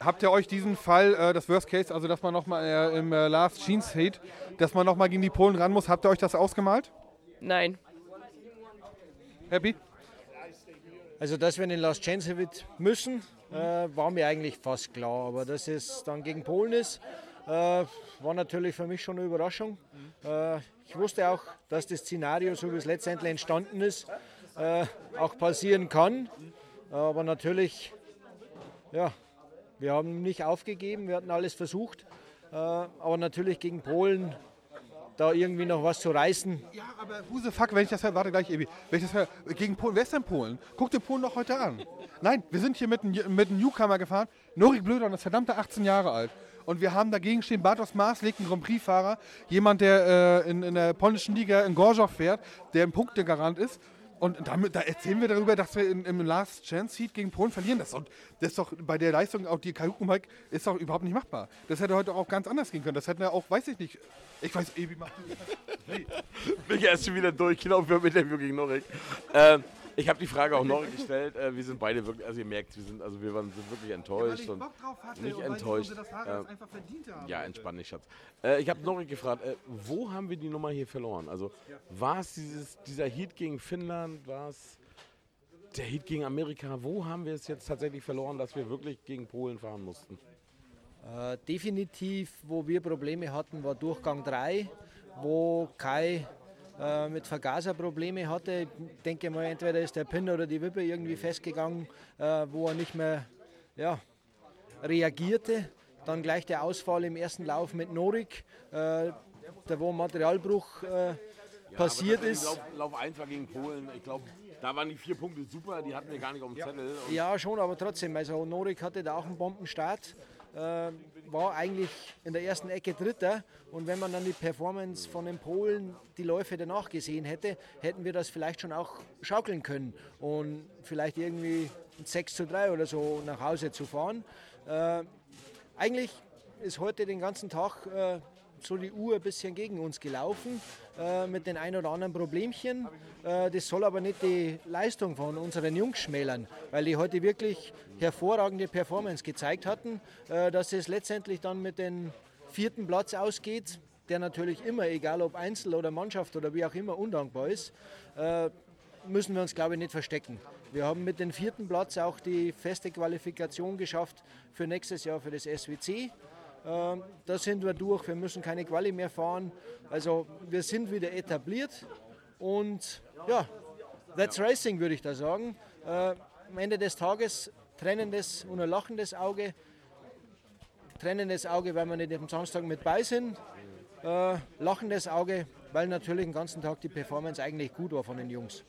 Habt ihr euch diesen Fall, äh, das Worst Case, also dass man nochmal äh, im äh, Last Jeans Heat, dass man nochmal gegen die Polen ran muss, habt ihr euch das ausgemalt? Nein, Happy? Also, dass wir in den Last Chance Hit müssen, äh, war mir eigentlich fast klar. Aber dass es dann gegen Polen ist, äh, war natürlich für mich schon eine Überraschung. Ich wusste auch, dass das Szenario, so wie es letztendlich entstanden ist, äh, auch passieren kann. Aber natürlich, ja, wir haben nicht aufgegeben, wir hatten alles versucht. Äh, aber natürlich gegen Polen da irgendwie noch was zu reißen, Ja, aber who the fuck, wenn ich das höre, warte gleich, Ebi, wenn ich das höre, gegen Polen, wer ist denn Polen? Guck dir Polen doch heute an. Nein, wir sind hier mit einem, mit Newcomer gefahren, Norik Blödon ist verdammte 18 Jahre alt. Und wir haben dagegen stehen Bartosz Maaslik, ein Grand Prix-Fahrer, jemand, der äh, in, in der polnischen Liga in Gorzow fährt, der ein Punktegarant ist. Und damit, da erzählen wir darüber, dass wir in, im Last Chance Heat gegen Polen verlieren. Das ist, doch, das ist doch bei der Leistung, auch die Kajukenbike, ist doch überhaupt nicht machbar. Das hätte heute auch ganz anders gehen können. Das hätten wir auch, weiß ich nicht. Ich weiß, Ebi macht. Bin (laughs) ich erst schon wieder durchgelaufen für ein Interview gegen Norik. Ähm, ich habe die Frage auch Norik gestellt. Äh, wir sind beide wirklich, also ihr merkt, wir sind, also wir waren, sind wirklich enttäuscht. und nicht enttäuscht. Einfach verdient haben. Ja, entspann dich, Schatz. Äh, ich habe Norik gefragt, äh, wo haben wir die Nummer hier verloren? Also war es dieser Heat gegen Finnland, war es der Heat gegen Amerika? Wo haben wir es jetzt tatsächlich verloren, dass wir wirklich gegen Polen fahren mussten? Äh, definitiv, wo wir Probleme hatten, war Durchgang 3, wo Kai äh, mit Vergaser Probleme hatte. Ich denke mal, entweder ist der Pin oder die Wippe irgendwie festgegangen, äh, wo er nicht mehr ja, reagierte. Dann gleich der Ausfall im ersten Lauf mit Norik, äh, da wo ein Materialbruch äh, passiert ist. Lauf, Lauf 1 war gegen Polen. Ich glaube, da waren die vier Punkte super, die hatten wir gar nicht auf dem Zettel. Und Ja, schon, aber trotzdem. Also Norik hatte da auch einen Bombenstart. Äh, war eigentlich in der ersten Ecke Dritter. Und wenn man dann die Performance von den Polen, die Läufe danach gesehen hätte, hätten wir das vielleicht schon auch schaukeln können. Und vielleicht irgendwie ein 6 zu 3 oder so nach Hause zu fahren. Äh, eigentlich ist heute den ganzen Tag äh, so die Uhr ein bisschen gegen uns gelaufen äh, mit den ein oder anderen Problemchen. Äh, das soll aber nicht die Leistung von unseren Jungs schmälern, weil die heute wirklich hervorragende Performance gezeigt hatten, äh, dass es letztendlich dann mit dem vierten Platz ausgeht, der natürlich immer, egal ob Einzel oder Mannschaft oder wie auch immer, undankbar ist, äh, müssen wir uns, glaube ich, nicht verstecken. Wir haben mit dem vierten Platz auch die feste Qualifikation geschafft für nächstes Jahr für das SWC. Ähm, Da sind wir durch, wir müssen keine Quali mehr fahren. Also wir sind wieder etabliert Und ja, that's racing, würde ich da sagen. Äh, am Ende des Tages trennendes und ein lachendes Auge. Trennendes Auge, weil wir nicht am Samstag mit bei sind. Äh, lachendes Auge, weil natürlich den ganzen Tag die Performance eigentlich gut war von den Jungs.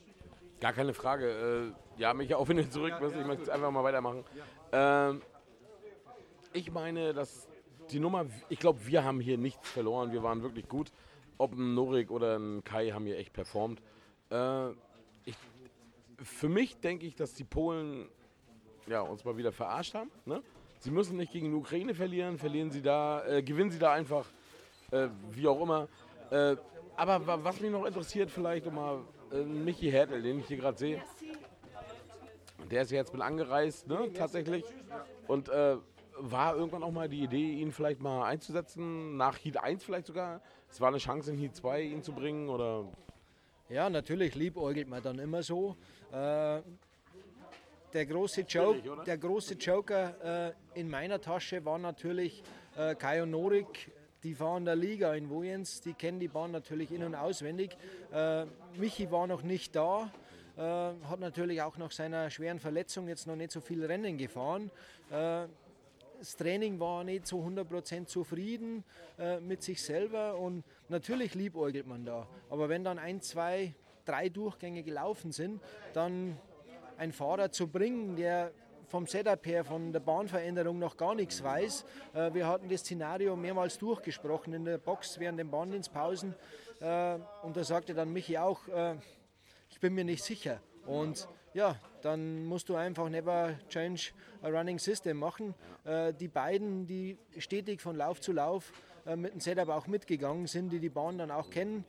Gar keine Frage. Äh, ja, mich auch du zurück ich möchte einfach mal weitermachen. Ähm, ich meine, dass die Nummer, ich glaube, wir haben hier nichts verloren. Wir waren wirklich gut. Ob ein Norik oder ein Kai haben hier echt performt. Äh, ich, für mich denke ich, dass die Polen ja, uns mal wieder verarscht haben. Ne? Sie müssen nicht gegen die Ukraine verlieren, verlieren sie da, äh, gewinnen sie da einfach, äh, wie auch immer. Äh, aber was mich noch interessiert, vielleicht mal äh, Michi Hertel, den ich hier gerade sehe. Der ist jetzt mit angereist, ne, tatsächlich. Und äh, war irgendwann auch mal die Idee, ihn vielleicht mal einzusetzen, nach Heat 1 vielleicht sogar. Es war eine Chance in Heat 2 ihn zu bringen oder. Ja, natürlich liebäugelt man dann immer so. Äh, der große, Joke, der große Joker äh, in meiner Tasche war natürlich äh, Kai und Norik. Die fahren der Liga in Wojens, die kennen die Bahn natürlich in- und auswendig. Äh, Michi war noch nicht da, äh, hat natürlich auch nach seiner schweren Verletzung jetzt noch nicht so viel Rennen gefahren. Äh, das Training war nicht zu 100% zufrieden äh, mit sich selber und natürlich liebäugelt man da. Aber wenn dann ein, zwei, drei Durchgänge gelaufen sind, dann einen Fahrer zu bringen, der vom Setup her, von der Bahnveränderung noch gar nichts weiß. Äh, wir hatten das Szenario mehrmals durchgesprochen in der Box während den Bahndienstpausen äh, und da sagte dann Michi auch, äh, ich bin mir nicht sicher. Und ja, dann musst du einfach never change a running system machen. die beiden, die stetig von Lauf zu Lauf mit dem Setup auch mitgegangen sind, die die Bahn dann auch kennen,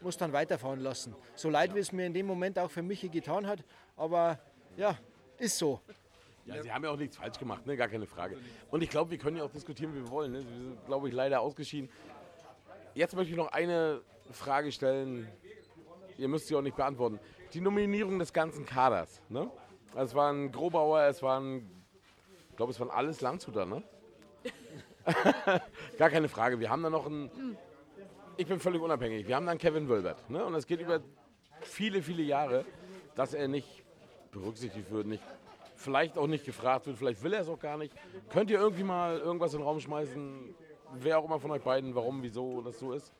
muss dann weiterfahren lassen. So leid, wie es mir in dem Moment auch für Michi getan hat, aber ja, ist so. Ja, sie haben ja auch nichts falsch gemacht, ne? gar keine Frage. Und ich glaube, wir können ja auch diskutieren, wie wir wollen. Ne? Wir sind, glaube ich, leider ausgeschieden. Jetzt möchte ich noch eine Frage stellen. Ihr müsst sie auch nicht beantworten. Die Nominierung des ganzen Kaders. Ne? Also es waren Grobauer, es waren, ich glaube, es waren alles Landshuter, ne? (laughs) Gar keine Frage. Wir haben da noch einen. Ich bin völlig unabhängig. Wir haben dann Kevin Wölbert. Ne? Und es geht über viele, viele Jahre, dass er nicht berücksichtigt wird, nicht, vielleicht auch nicht gefragt wird, vielleicht will er es auch gar nicht. Könnt ihr irgendwie mal irgendwas in den Raum schmeißen, wer auch immer von euch beiden, warum, wieso das so ist?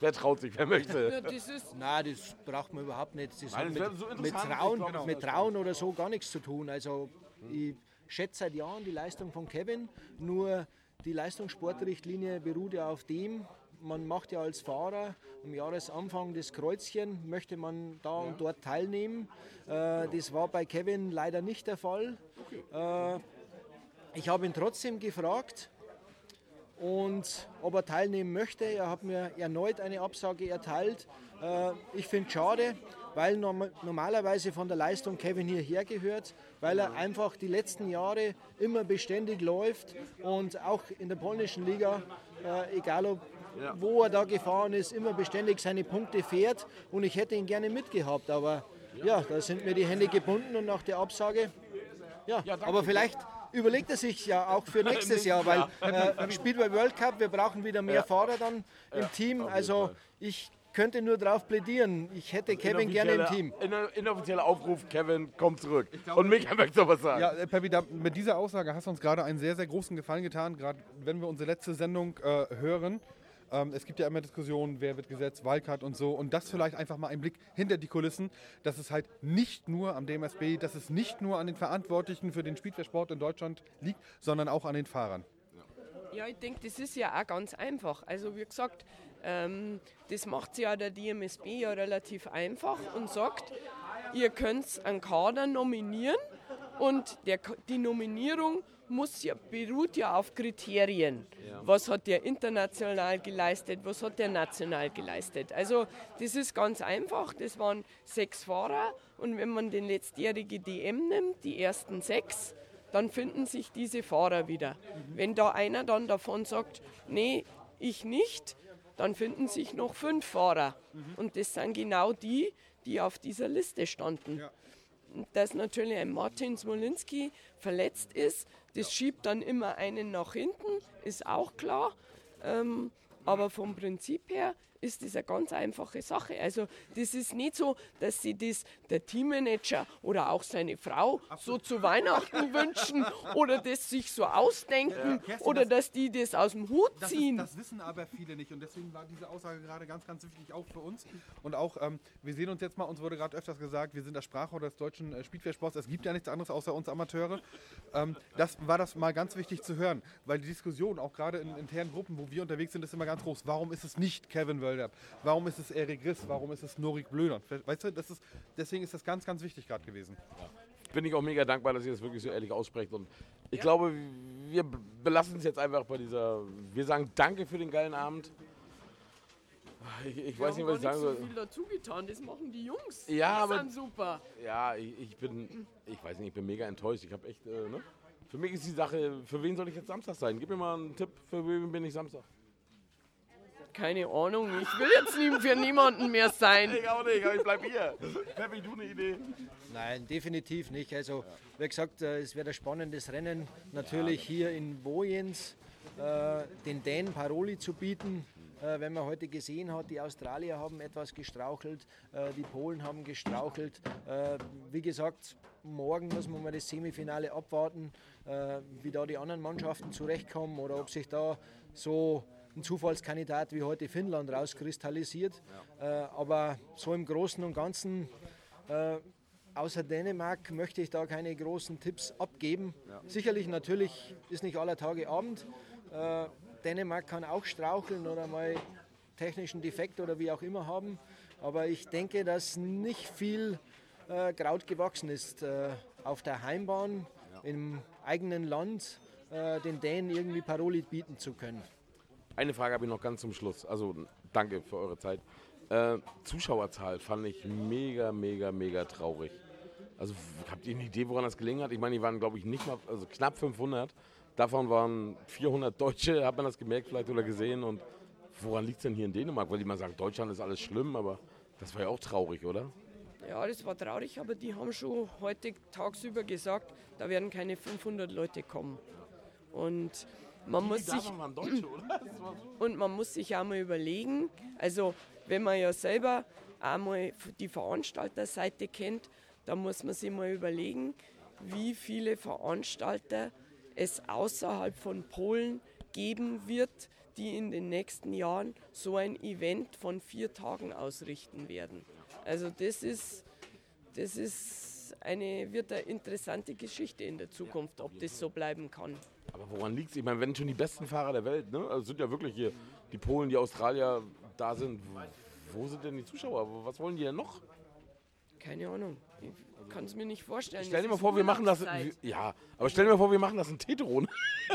Wer traut sich, wer möchte? Das ist Nein, das braucht man überhaupt nicht. Das Nein, hat das mit, so mit, Trauen, glaub, mit Trauen oder so gar nichts zu tun. Also ich schätze seit Jahren die Leistung von Kevin, nur die Leistungssportrichtlinie beruht ja auf dem, man macht ja als Fahrer am Jahresanfang das Kreuzchen, möchte man da und dort teilnehmen. Äh, das war bei Kevin leider nicht der Fall. Äh, ich habe ihn trotzdem gefragt, und ob er teilnehmen möchte. Er hat mir erneut eine Absage erteilt. Äh, ich finde es schade, weil norm normalerweise von der Leistung Kevin hierher gehört, weil er einfach die letzten Jahre immer beständig läuft und auch in der polnischen Liga, äh, egal ob wo er da gefahren ist, immer beständig seine Punkte fährt und ich hätte ihn gerne mitgehabt, aber ja, da sind mir die Hände gebunden und nach der Absage, ja, aber vielleicht überlegt er sich ja auch für (laughs) nächstes Jahr, weil äh, Speedway World Cup, wir brauchen wieder mehr Fahrer dann im Team, also ich könnte nur darauf plädieren, ich hätte Kevin gerne im Team. Inoffizieller Aufruf, Kevin, komm zurück. Und mich möchte noch was sagen. Ja, äh, Peppi, da, mit dieser Aussage hast du uns gerade einen sehr, sehr großen Gefallen getan, gerade wenn wir unsere letzte Sendung äh, hören. Ähm, es gibt ja immer Diskussionen, wer wird gesetzt, Wildcard und so. Und das vielleicht einfach mal ein Blick hinter die Kulissen, dass es halt nicht nur am DMSB, dass es nicht nur an den Verantwortlichen für den Speedway-Sport in Deutschland liegt, sondern auch an den Fahrern. Ja, ich denke, das ist ja auch ganz einfach. Also wie gesagt, ähm, das macht ja der DMSB ja relativ einfach und sagt, ihr könnt einen Kader nominieren und der, die Nominierung muss ja, beruht ja auf Kriterien. Was hat der international geleistet, was hat der national geleistet. Also das ist ganz einfach, das waren sechs Fahrer und wenn man den letztjährige DM nimmt, die ersten sechs, dann finden sich diese Fahrer wieder. Wenn da einer dann davon sagt, nee, ich nicht, dann finden sich noch fünf Fahrer. Und das sind genau die, die auf dieser Liste standen. Dass natürlich ein Martin Smolinski verletzt ist, das schiebt dann immer einen nach hinten, ist auch klar. Ähm, Aber vom Prinzip her ist das eine ganz einfache Sache. Also das ist nicht so, dass sie das der Teammanager oder auch seine Frau so zu Weihnachten wünschen oder das sich so ausdenken Kerstin, oder das- dass die das aus dem Hut Das, ziehen. ist, das wissen aber viele nicht und deswegen war diese Aussage gerade ganz, ganz wichtig auch für uns. Und auch, ähm, wir sehen uns jetzt mal, uns wurde gerade öfters gesagt, wir sind das Sprachrohr des deutschen äh, Speedway-Sports. Es gibt ja nichts anderes außer uns Amateure. Ähm, das war das mal ganz wichtig zu hören, weil die Diskussion, auch gerade in internen Gruppen, wo wir unterwegs sind, ist immer ganz groß. Warum ist es nicht Kevin Wölder? Warum ist es Erik Riss? Warum ist es Norik Blödern? Weißt du, das ist, deswegen ist das ganz, ganz wichtig gerade gewesen. bin ich auch mega dankbar, dass ihr das wirklich so ehrlich aussprecht. Und ich glaube, wir belassen es jetzt einfach bei dieser. Wir sagen Danke für den geilen Abend. Ich, ich weiß nicht, was ich sagen so soll. viel dazu getan, das machen die Jungs. Ja, die aber- sind super. Ja, ich, ich bin. Ich weiß nicht, ich bin mega enttäuscht. Ich habe echt. Äh, ne? Für mich ist die Sache, für wen soll ich jetzt Samstag sein? Gib mir mal einen Tipp, für wen bin ich Samstag? Keine Ahnung, ich will jetzt nie für niemanden mehr sein. Ich auch nicht, aber ich bleib hier. Peppi, du eine Idee? Nein, definitiv nicht. Also, wie gesagt, äh, es wird ein spannendes Rennen. Natürlich hier in Wojens äh, den Dänen Paroli zu bieten. Äh, wenn man heute gesehen hat, die Australier haben etwas gestrauchelt, äh, die Polen haben gestrauchelt. Wie gesagt, morgen muss man mal das Semifinale abwarten, wie da die anderen Mannschaften zurechtkommen oder ob sich da so ein Zufallskandidat wie heute Finnland rauskristallisiert. Äh, aber so im Großen und Ganzen äh, Außer Dänemark möchte ich da keine großen Tipps abgeben. Sicherlich, natürlich ist nicht aller Tage Abend. Äh, Dänemark kann auch straucheln oder mal technischen Defekt oder wie auch immer haben. Aber ich denke, dass nicht viel äh, Kraut gewachsen ist äh, auf der Heimbahn im eigenen Land äh, den Dänen irgendwie Paroli bieten zu können. Eine Frage habe ich noch ganz zum Schluss. Also danke für eure Zeit. Äh, Zuschauerzahl fand ich mega, mega, mega traurig. Also habt ihr eine Idee, woran das gelegen hat? Ich meine, die waren, glaube ich, nicht mal, also knapp 500. Davon waren 400 Deutsche, (laughs) hat man das gemerkt vielleicht oder gesehen. Und woran liegt es denn hier in Dänemark? Weil die mal sagen, Deutschland ist alles schlimm, aber das war ja auch traurig, oder? Ja, das war traurig, aber die haben schon heute tagsüber gesagt, da werden keine 500 Leute kommen. Und man muss sich waren Deutsche, oder? (laughs) Und man muss sich auch mal überlegen, also wenn man ja selber einmal die Veranstalterseite kennt, da muss man sich mal überlegen, wie viele Veranstalter es außerhalb von Polen geben wird, die in den nächsten Jahren so ein Event von vier Tagen ausrichten werden. Also das ist, das ist eine, wird eine interessante Geschichte in der Zukunft, ob das so bleiben kann. Aber woran liegt es? Ich meine, wenn schon die besten Fahrer der Welt, ne? Also sind ja wirklich hier die Polen, die Australier da sind. Wo sind denn die Zuschauer? Was wollen die denn noch? Keine Ahnung. Ich kann es mir nicht vorstellen. Stell dir mal vor, wir machen das. Ja, aber stell dir mal vor, wir machen das in Teteron.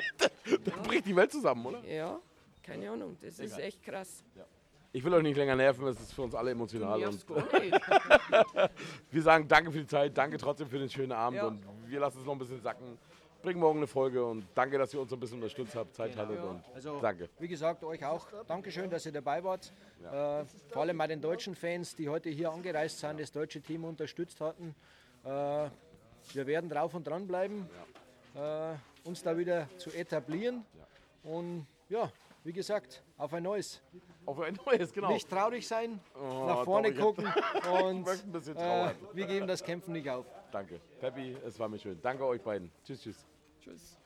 (laughs) Dann bricht die Welt zusammen, oder? Ja, keine Ahnung. Das ist echt krass. Ich will euch nicht länger nerven, es ist für uns alle emotional. (laughs) Wir sagen danke für die Zeit, danke trotzdem für den schönen Abend Ja. und wir lassen es noch ein bisschen sacken. Bringen morgen eine Folge und danke, dass ihr uns ein bisschen unterstützt habt, Zeit hattet und Also, danke. wie gesagt, euch auch Dankeschön, dass ihr dabei wart. Äh, vor allem bei den deutschen Fans, die heute hier angereist sind, das deutsche Team unterstützt hatten. Äh, wir werden drauf und dran bleiben, äh, uns da wieder zu etablieren. Und ja, wie gesagt, auf ein neues. Auf ein neues, genau. Nicht traurig sein, Oh, nach vorne gucken (laughs) und äh, wir geben das Kämpfen nicht auf. Danke. Peppi, es war mir schön. Danke euch beiden. Tschüss, tschüss. Tschüss.